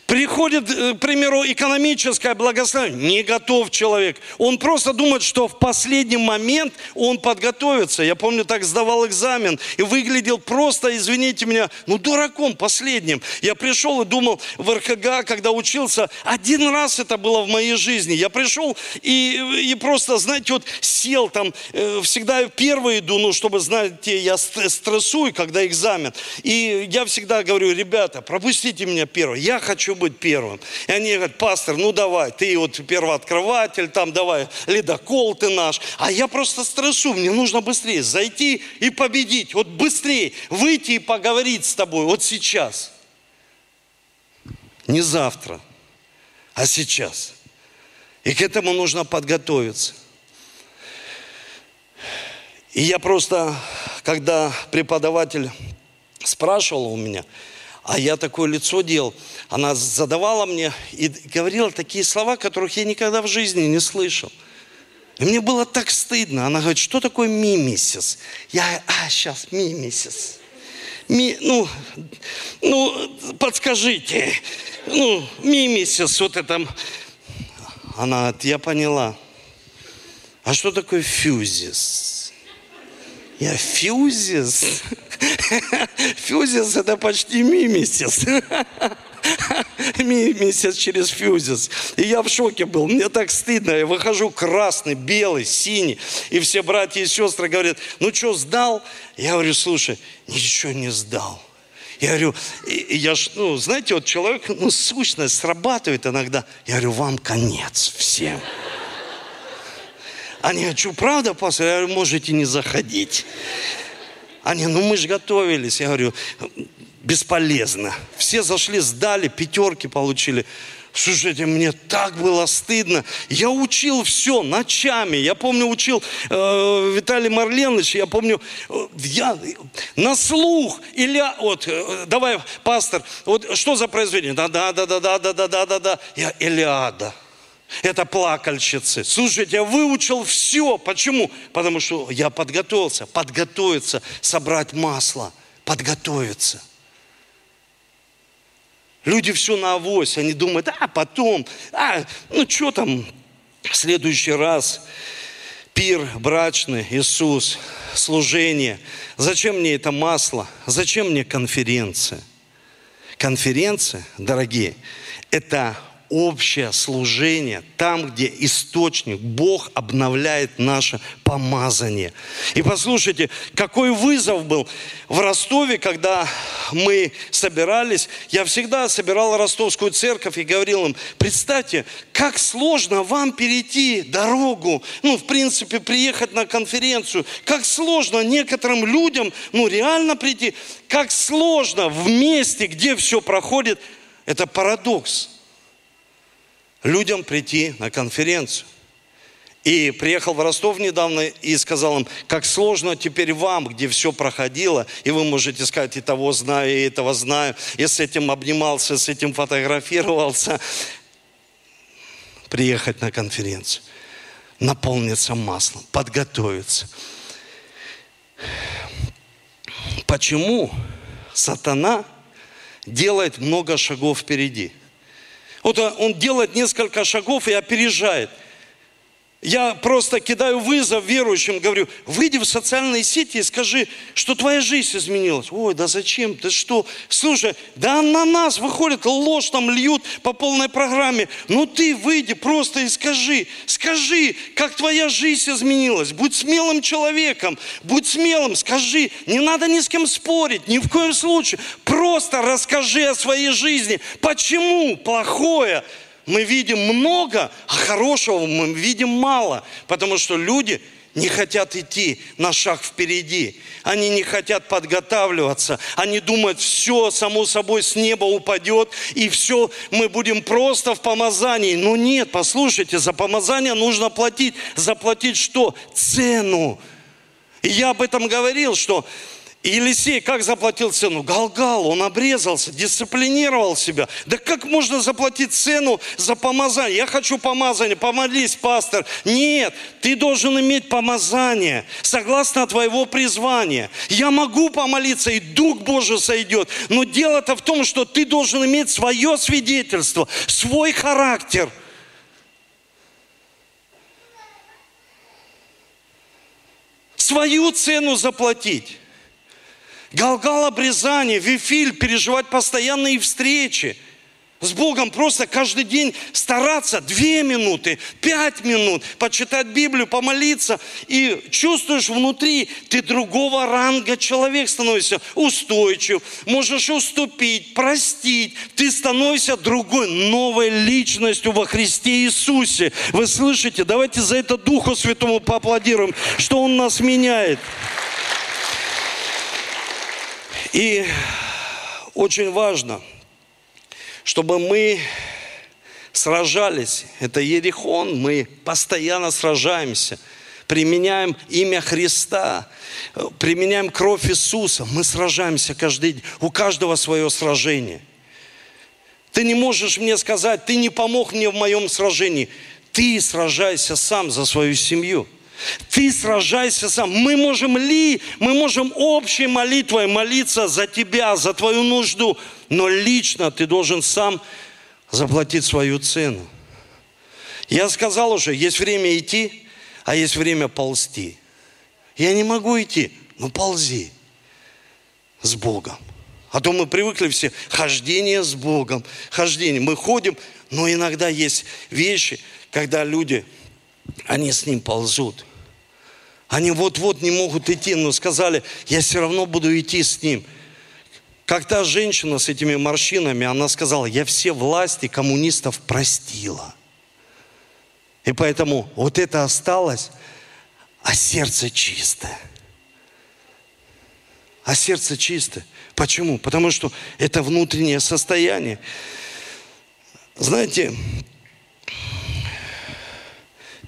Приходит, э, к примеру, экономическое благословение. Не готов человек. Он просто думает, что в последний момент он подготовится. Я помню, так сдавал экзамен и выглядел просто, извините меня, ну дураком последним. Я пришел и думал в РХГ, когда учился, один раз это было в моей жизни. Я пришел и, и просто, знаете, вот сел там, э, всегда первый иду, ну, чтобы, знаете, я стрессую, когда экзамен. И я всегда говорю, ребята, пропустите меня первый. Я хочу быть первым. И они говорят, пастор, ну давай, ты вот первооткрыватель, там давай, ледокол ты наш. А я просто стрессу, мне нужно быстрее зайти и победить. Вот быстрее выйти и поговорить с тобой вот сейчас. Не завтра, а сейчас. И к этому нужно подготовиться. И я просто, когда преподаватель спрашивал у меня, а я такое лицо делал. Она задавала мне и говорила такие слова, которых я никогда в жизни не слышал. И мне было так стыдно. Она говорит, что такое мимисис? Я, а, сейчас, мимисис. Ми, ну, ну, подскажите. Ну, мимисис, вот это. Она говорит, я поняла. А что такое фьюзис? Я фьюзис? Фьюзис это почти мимисис. Мимисис через фьюзис. И я в шоке был. Мне так стыдно. Я выхожу красный, белый, синий. И все братья и сестры говорят, ну что, сдал? Я говорю, слушай, ничего не сдал. Я говорю, я ж, ну, знаете, вот человек, ну, сущность срабатывает иногда. Я говорю, вам конец всем. Они говорят, что, правда, пастор? Я говорю, можете не заходить. Они, ну мы же готовились. Я говорю, бесполезно. Все зашли, сдали, пятерки получили. Слушайте, мне так было стыдно. Я учил все ночами. Я помню, учил э, Виталий Марленович, я помню, э, я на слух. Илья, вот, э, давай, пастор, вот что за произведение? Да-да-да-да-да-да-да-да-да. Я Илиада. Это плакальщицы. Слушайте, я выучил все. Почему? Потому что я подготовился. Подготовиться, собрать масло. Подготовиться. Люди все на авось. Они думают, а потом, а, ну что там, в следующий раз пир брачный, Иисус, служение. Зачем мне это масло? Зачем мне конференция? Конференция, дорогие, это общее служение, там, где источник, Бог обновляет наше помазание. И послушайте, какой вызов был в Ростове, когда мы собирались. Я всегда собирал ростовскую церковь и говорил им, представьте, как сложно вам перейти дорогу, ну, в принципе, приехать на конференцию, как сложно некоторым людям, ну, реально прийти, как сложно в месте, где все проходит, это парадокс людям прийти на конференцию. И приехал в Ростов недавно и сказал им, как сложно теперь вам, где все проходило, и вы можете сказать, и того знаю, и этого знаю, и с этим обнимался, с этим фотографировался, приехать на конференцию, наполниться маслом, подготовиться. Почему сатана делает много шагов впереди – вот он делает несколько шагов и опережает. Я просто кидаю вызов верующим, говорю, выйди в социальные сети и скажи, что твоя жизнь изменилась. Ой, да зачем? Ты что? Слушай, да на нас выходит ложь, там льют по полной программе. Ну ты выйди просто и скажи, скажи, как твоя жизнь изменилась. Будь смелым человеком, будь смелым, скажи. Не надо ни с кем спорить, ни в коем случае. Просто расскажи о своей жизни. Почему плохое мы видим много, а хорошего мы видим мало, потому что люди не хотят идти на шаг впереди. Они не хотят подготавливаться. Они думают, все само собой с неба упадет, и все, мы будем просто в помазании. Но нет, послушайте, за помазание нужно платить. Заплатить что? Цену. И я об этом говорил, что и Елисей как заплатил цену? Галгал, он обрезался, дисциплинировал себя. Да как можно заплатить цену за помазание? Я хочу помазание, помолись, пастор. Нет, ты должен иметь помазание, согласно твоего призвания. Я могу помолиться, и Дух Божий сойдет. Но дело-то в том, что ты должен иметь свое свидетельство, свой характер – свою цену заплатить. Галгал обрезание, Вифиль, переживать постоянные встречи с Богом, просто каждый день стараться две минуты, пять минут, почитать Библию, помолиться. И чувствуешь внутри, ты другого ранга человек становишься, устойчив, можешь уступить, простить. Ты становишься другой, новой личностью во Христе Иисусе. Вы слышите? Давайте за это Духу Святому поаплодируем, что Он нас меняет. И очень важно, чтобы мы сражались. Это Ерихон, мы постоянно сражаемся. Применяем имя Христа, применяем кровь Иисуса. Мы сражаемся каждый день. У каждого свое сражение. Ты не можешь мне сказать, ты не помог мне в моем сражении. Ты сражайся сам за свою семью. Ты сражайся сам. Мы можем ли, мы можем общей молитвой молиться за тебя, за твою нужду, но лично ты должен сам заплатить свою цену. Я сказал уже, есть время идти, а есть время ползти. Я не могу идти, но ползи с Богом. А то мы привыкли все, хождение с Богом, хождение. Мы ходим, но иногда есть вещи, когда люди они с ним ползут. Они вот-вот не могут идти, но сказали, я все равно буду идти с ним. Как та женщина с этими морщинами, она сказала, я все власти коммунистов простила. И поэтому вот это осталось, а сердце чистое. А сердце чистое. Почему? Потому что это внутреннее состояние. Знаете,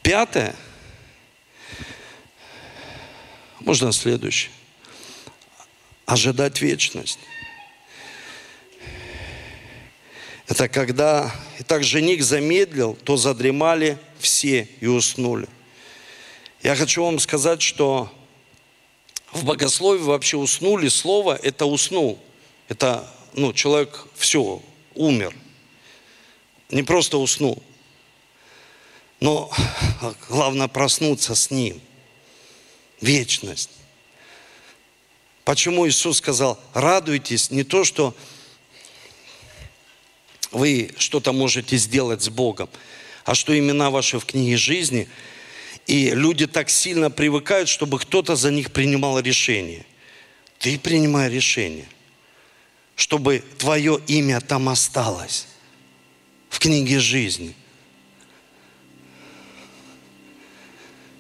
Пятое. Можно следующее. Ожидать вечность. Это когда, и так жених замедлил, то задремали все и уснули. Я хочу вам сказать, что в богословии вообще уснули, слово это уснул. Это, ну, человек все, умер. Не просто уснул. Но главное проснуться с Ним. Вечность. Почему Иисус сказал, радуйтесь не то, что вы что-то можете сделать с Богом, а что имена ваши в книге жизни, и люди так сильно привыкают, чтобы кто-то за них принимал решение. Ты принимай решение, чтобы твое имя там осталось в книге жизни –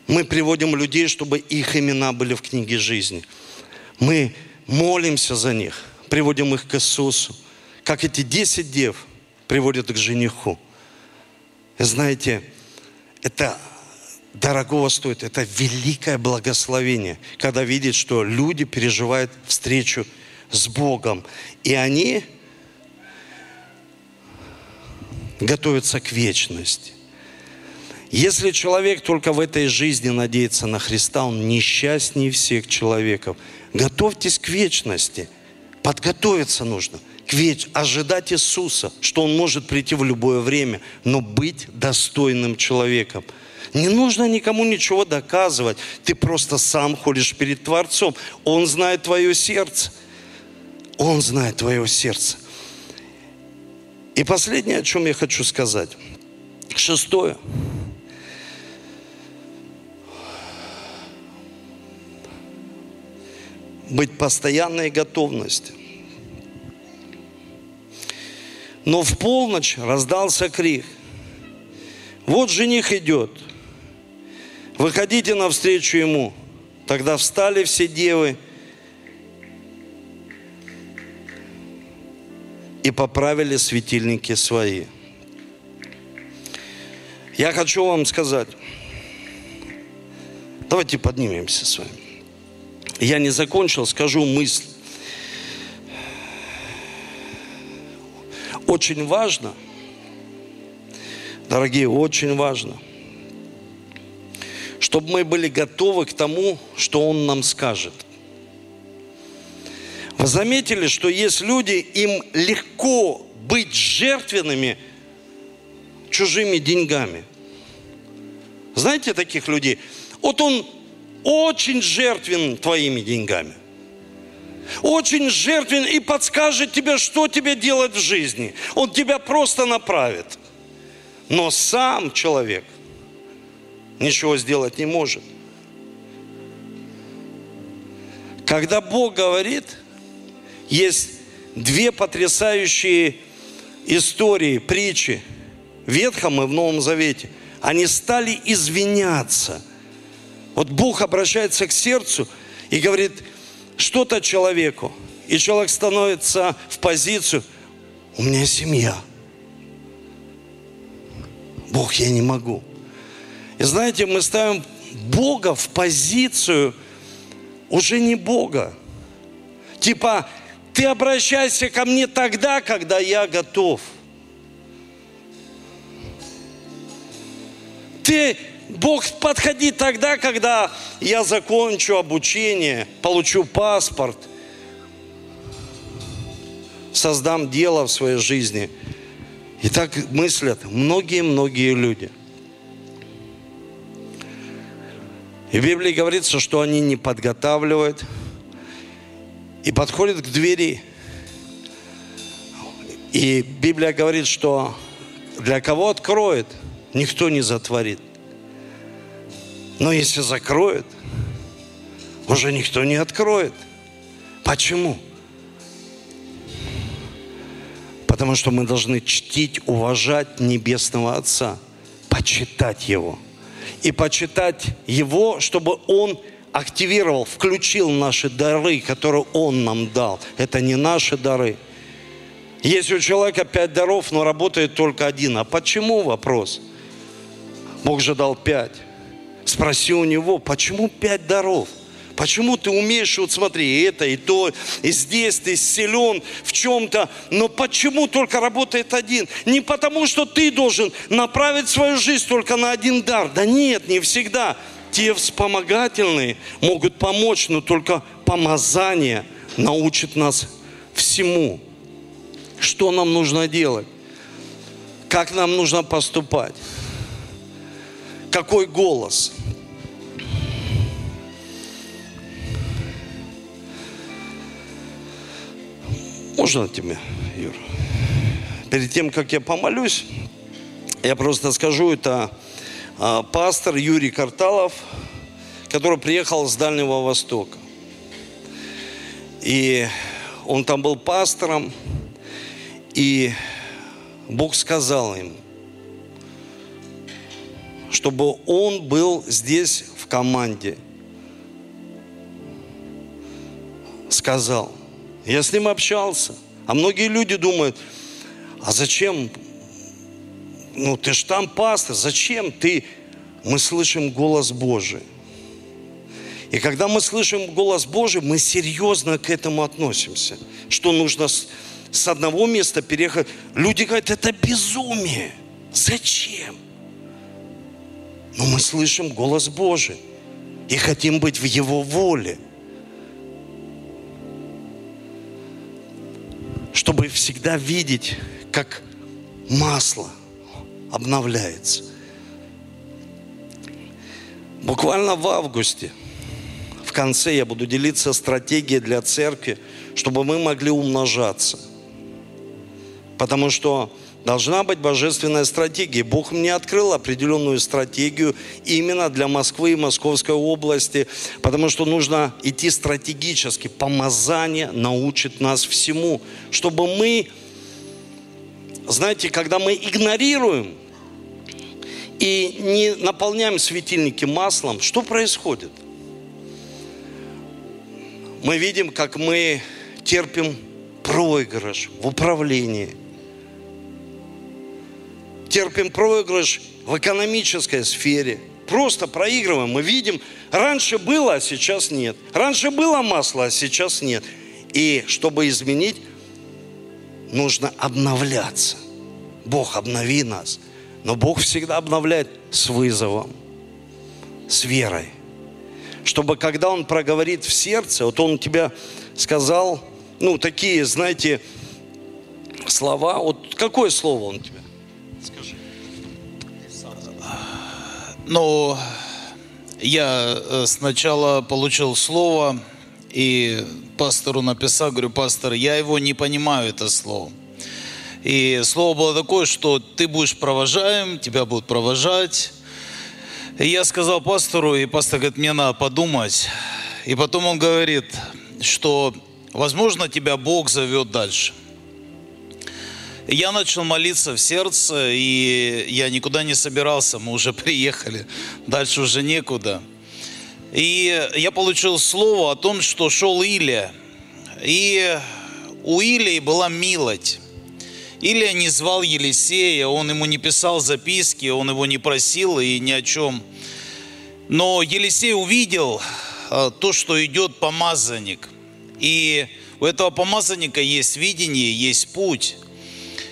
Мы приводим людей, чтобы их имена были в книге жизни. Мы молимся за них, приводим их к Иисусу. Как эти десять дев приводят к жениху. И знаете, это дорогого стоит, это великое благословение, когда видят, что люди переживают встречу с Богом. И они готовятся к вечности. Если человек только в этой жизни надеется на Христа, он несчастнее всех человеков. Готовьтесь к вечности. Подготовиться нужно. К веч... Ожидать Иисуса, что Он может прийти в любое время, но быть достойным человеком. Не нужно никому ничего доказывать. Ты просто сам ходишь перед Творцом. Он знает твое сердце. Он знает твое сердце. И последнее, о чем я хочу сказать. Шестое. Быть постоянной готовности. Но в полночь раздался крик. Вот жених идет. Выходите навстречу ему. Тогда встали все девы и поправили светильники свои. Я хочу вам сказать, давайте поднимемся с вами. Я не закончил, скажу мысль. Очень важно, дорогие, очень важно, чтобы мы были готовы к тому, что Он нам скажет. Вы заметили, что есть люди, им легко быть жертвенными чужими деньгами. Знаете таких людей? Вот он очень жертвен твоими деньгами. Очень жертвен и подскажет тебе, что тебе делать в жизни. Он тебя просто направит. Но сам человек ничего сделать не может. Когда Бог говорит – есть две потрясающие истории, притчи в Ветхом и в Новом Завете. Они стали извиняться. Вот Бог обращается к сердцу и говорит что-то человеку. И человек становится в позицию, у меня семья. Бог, я не могу. И знаете, мы ставим Бога в позицию уже не Бога. Типа, ты обращайся ко мне тогда, когда я готов. Ты, Бог, подходи тогда, когда я закончу обучение, получу паспорт, создам дело в своей жизни. И так мыслят многие-многие люди. И в Библии говорится, что они не подготавливают – и подходит к двери. И Библия говорит, что для кого откроет, никто не затворит. Но если закроет, уже никто не откроет. Почему? Потому что мы должны чтить, уважать Небесного Отца, почитать Его. И почитать Его, чтобы Он активировал, включил наши дары, которые Он нам дал. Это не наши дары. Есть у человека пять даров, но работает только один. А почему вопрос? Бог же дал пять. Спроси у него, почему пять даров? Почему ты умеешь, вот смотри, это и то, и здесь ты силен в чем-то, но почему только работает один? Не потому, что ты должен направить свою жизнь только на один дар. Да нет, не всегда те вспомогательные могут помочь, но только помазание научит нас всему. Что нам нужно делать? Как нам нужно поступать? Какой голос? Можно тебе, Юр? Перед тем, как я помолюсь, я просто скажу, это а, пастор Юрий Карталов, который приехал с Дальнего Востока. И он там был пастором, и Бог сказал им, чтобы он был здесь в команде. Сказал. Я с ним общался. А многие люди думают, а зачем ну ты ж там пастор, зачем ты? Мы слышим голос Божий. И когда мы слышим голос Божий, мы серьезно к этому относимся. Что нужно с, одного места переехать. Люди говорят, это безумие. Зачем? Но мы слышим голос Божий и хотим быть в Его воле. Всегда видеть, как масло – обновляется. Буквально в августе, в конце я буду делиться стратегией для церкви, чтобы мы могли умножаться. Потому что Должна быть божественная стратегия. Бог мне открыл определенную стратегию именно для Москвы и Московской области, потому что нужно идти стратегически. Помазание научит нас всему, чтобы мы, знаете, когда мы игнорируем и не наполняем светильники маслом, что происходит? Мы видим, как мы терпим проигрыш в управлении – терпим проигрыш в экономической сфере. Просто проигрываем. Мы видим, раньше было, а сейчас нет. Раньше было масло, а сейчас нет. И чтобы изменить, нужно обновляться. Бог, обнови нас. Но Бог всегда обновляет с вызовом, с верой. Чтобы когда Он проговорит в сердце, вот Он тебя сказал, ну, такие, знаете, слова. Вот какое слово Он тебе? Ну, я э, сначала получил слово и пастору написал, говорю, пастор, я его не понимаю, это слово. И слово было такое, что ты будешь провожаем, тебя будут провожать. И я сказал пастору, и пастор говорит, мне надо подумать. И потом он говорит, что, возможно, тебя Бог зовет дальше – я начал молиться в сердце, и я никуда не собирался, мы уже приехали, дальше уже некуда. И я получил слово о том, что шел Илия. И у Илии была милость. Илия не звал Елисея, он ему не писал записки, он его не просил и ни о чем. Но Елисей увидел а, то, что идет помазанник. И у этого помазанника есть видение, есть путь.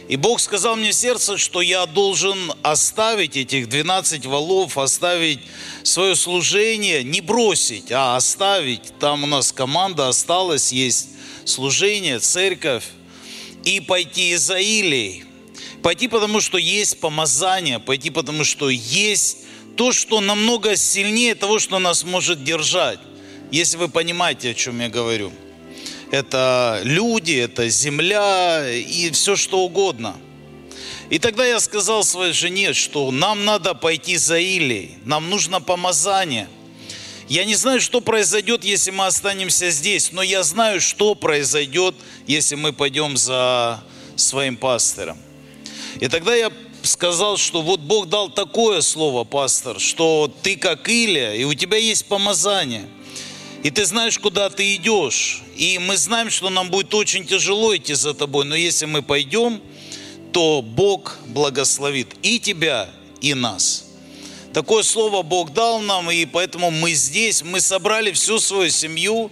И Бог сказал мне в сердце, что я должен оставить этих 12 валов, оставить свое служение, не бросить, а оставить. Там у нас команда осталась, есть служение, церковь. И пойти за Илией. Пойти, потому что есть помазание, пойти, потому что есть то, что намного сильнее того, что нас может держать. Если вы понимаете, о чем я говорю это люди, это земля и все что угодно. И тогда я сказал своей жене, что нам надо пойти за Илией, нам нужно помазание. Я не знаю, что произойдет, если мы останемся здесь, но я знаю, что произойдет, если мы пойдем за своим пастором. И тогда я сказал, что вот Бог дал такое слово, пастор, что ты как Илия, и у тебя есть помазание – и ты знаешь, куда ты идешь. И мы знаем, что нам будет очень тяжело идти за тобой, но если мы пойдем, то Бог благословит и тебя, и нас. Такое слово Бог дал нам, и поэтому мы здесь, мы собрали всю свою семью,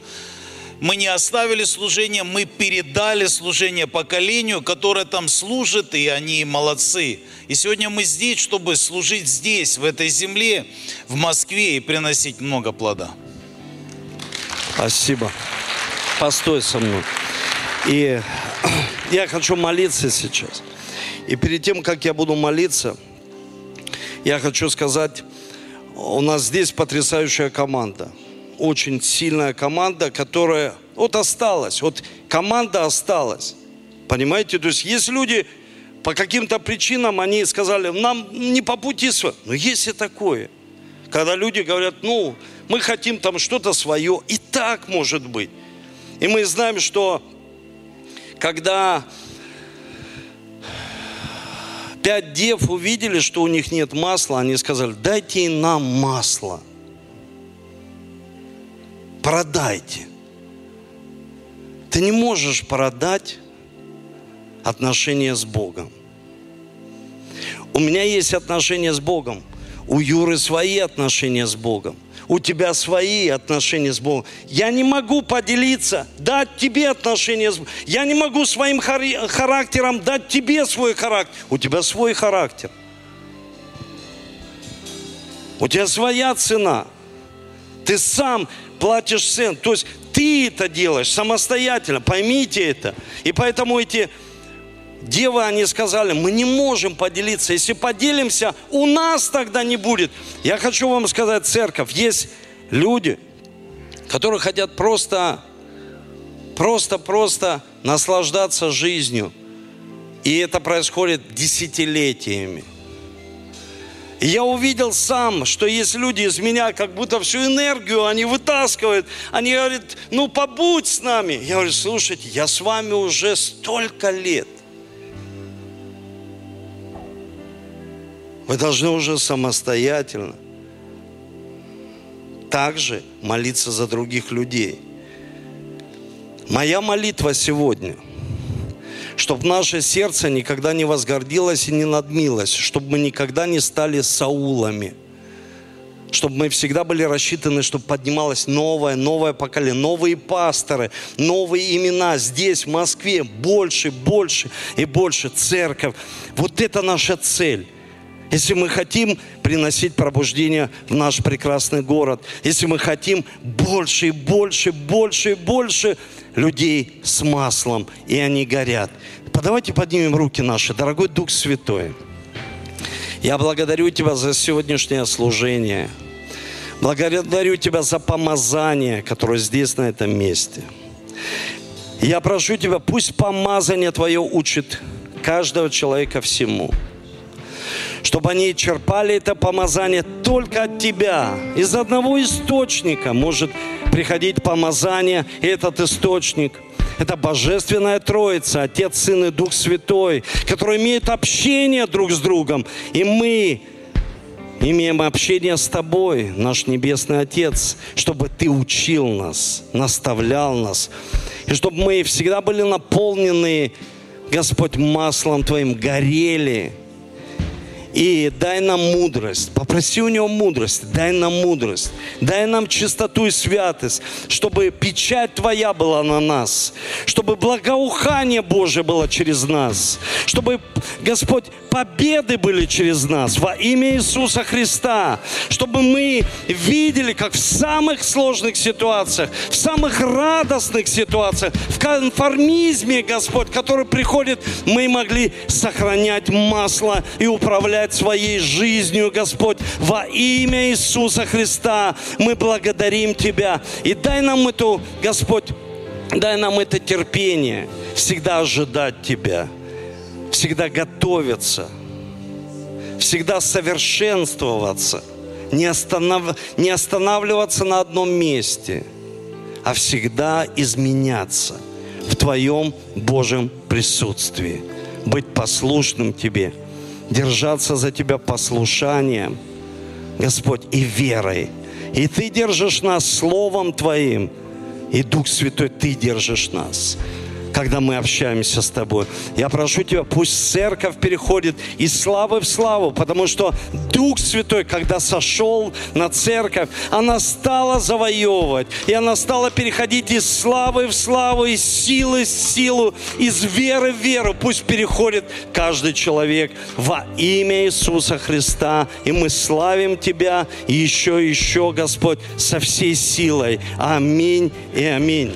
мы не оставили служение, мы передали служение поколению, которое там служит, и они молодцы. И сегодня мы здесь, чтобы служить здесь, в этой земле, в Москве и приносить много плода. Спасибо. Постой со мной. И я хочу молиться сейчас. И перед тем, как я буду молиться, я хочу сказать, у нас здесь потрясающая команда. Очень сильная команда, которая вот осталась. Вот команда осталась. Понимаете? То есть есть люди, по каким-то причинам они сказали, нам не по пути. Но есть и такое. Когда люди говорят, ну, мы хотим там что-то свое. И так может быть. И мы знаем, что когда пять дев увидели, что у них нет масла, они сказали, дайте нам масло. Продайте. Ты не можешь продать отношения с Богом. У меня есть отношения с Богом. У Юры свои отношения с Богом у тебя свои отношения с Богом. Я не могу поделиться, дать тебе отношения с Богом. Я не могу своим характером дать тебе свой характер. У тебя свой характер. У тебя своя цена. Ты сам платишь цену. То есть ты это делаешь самостоятельно. Поймите это. И поэтому эти девы, они сказали, мы не можем поделиться. Если поделимся, у нас тогда не будет. Я хочу вам сказать, церковь, есть люди, которые хотят просто, просто, просто наслаждаться жизнью. И это происходит десятилетиями. И я увидел сам, что есть люди из меня, как будто всю энергию они вытаскивают. Они говорят, ну побудь с нами. Я говорю, слушайте, я с вами уже столько лет. Вы должны уже самостоятельно также молиться за других людей. Моя молитва сегодня – чтобы наше сердце никогда не возгордилось и не надмилось, чтобы мы никогда не стали Саулами, чтобы мы всегда были рассчитаны, чтобы поднималось новое, новое поколение, новые пасторы, новые имена здесь, в Москве, больше, больше и больше церковь. Вот это наша цель. Если мы хотим приносить пробуждение в наш прекрасный город, если мы хотим больше и больше, больше и больше людей с маслом, и они горят. Давайте поднимем руки наши, дорогой Дух Святой. Я благодарю Тебя за сегодняшнее служение. Благодарю Тебя за помазание, которое здесь, на этом месте. Я прошу Тебя, пусть помазание Твое учит каждого человека всему. Чтобы они черпали это помазание только от Тебя. Из одного источника может приходить помазание, и этот источник – это Божественная Троица, Отец, Сын и Дух Святой, которые имеют общение друг с другом. И мы имеем общение с Тобой, наш Небесный Отец, чтобы Ты учил нас, наставлял нас. И чтобы мы всегда были наполнены, Господь, маслом Твоим, горели – и дай нам мудрость. Попроси у Него мудрость. Дай нам мудрость. Дай нам чистоту и святость, чтобы печать Твоя была на нас. Чтобы благоухание Божие было через нас. Чтобы, Господь, победы были через нас во имя Иисуса Христа. Чтобы мы видели, как в самых сложных ситуациях, в самых радостных ситуациях, в конформизме, Господь, который приходит, мы могли сохранять масло и управлять управлять своей жизнью, Господь, во имя Иисуса Христа. Мы благодарим Тебя. И дай нам эту, Господь, дай нам это терпение, всегда ожидать Тебя, всегда готовиться, всегда совершенствоваться, не, останов... не останавливаться на одном месте, а всегда изменяться в Твоем Божьем присутствии, быть послушным Тебе – держаться за Тебя послушанием, Господь, и верой. И Ты держишь нас Словом Твоим, и Дух Святой, Ты держишь нас когда мы общаемся с Тобой. Я прошу Тебя, пусть церковь переходит из славы в славу, потому что Дух Святой, когда сошел на церковь, она стала завоевывать, и она стала переходить из славы в славу, из силы в силу, из веры в веру. Пусть переходит каждый человек во имя Иисуса Христа, и мы славим Тебя еще и еще, Господь, со всей силой. Аминь и аминь.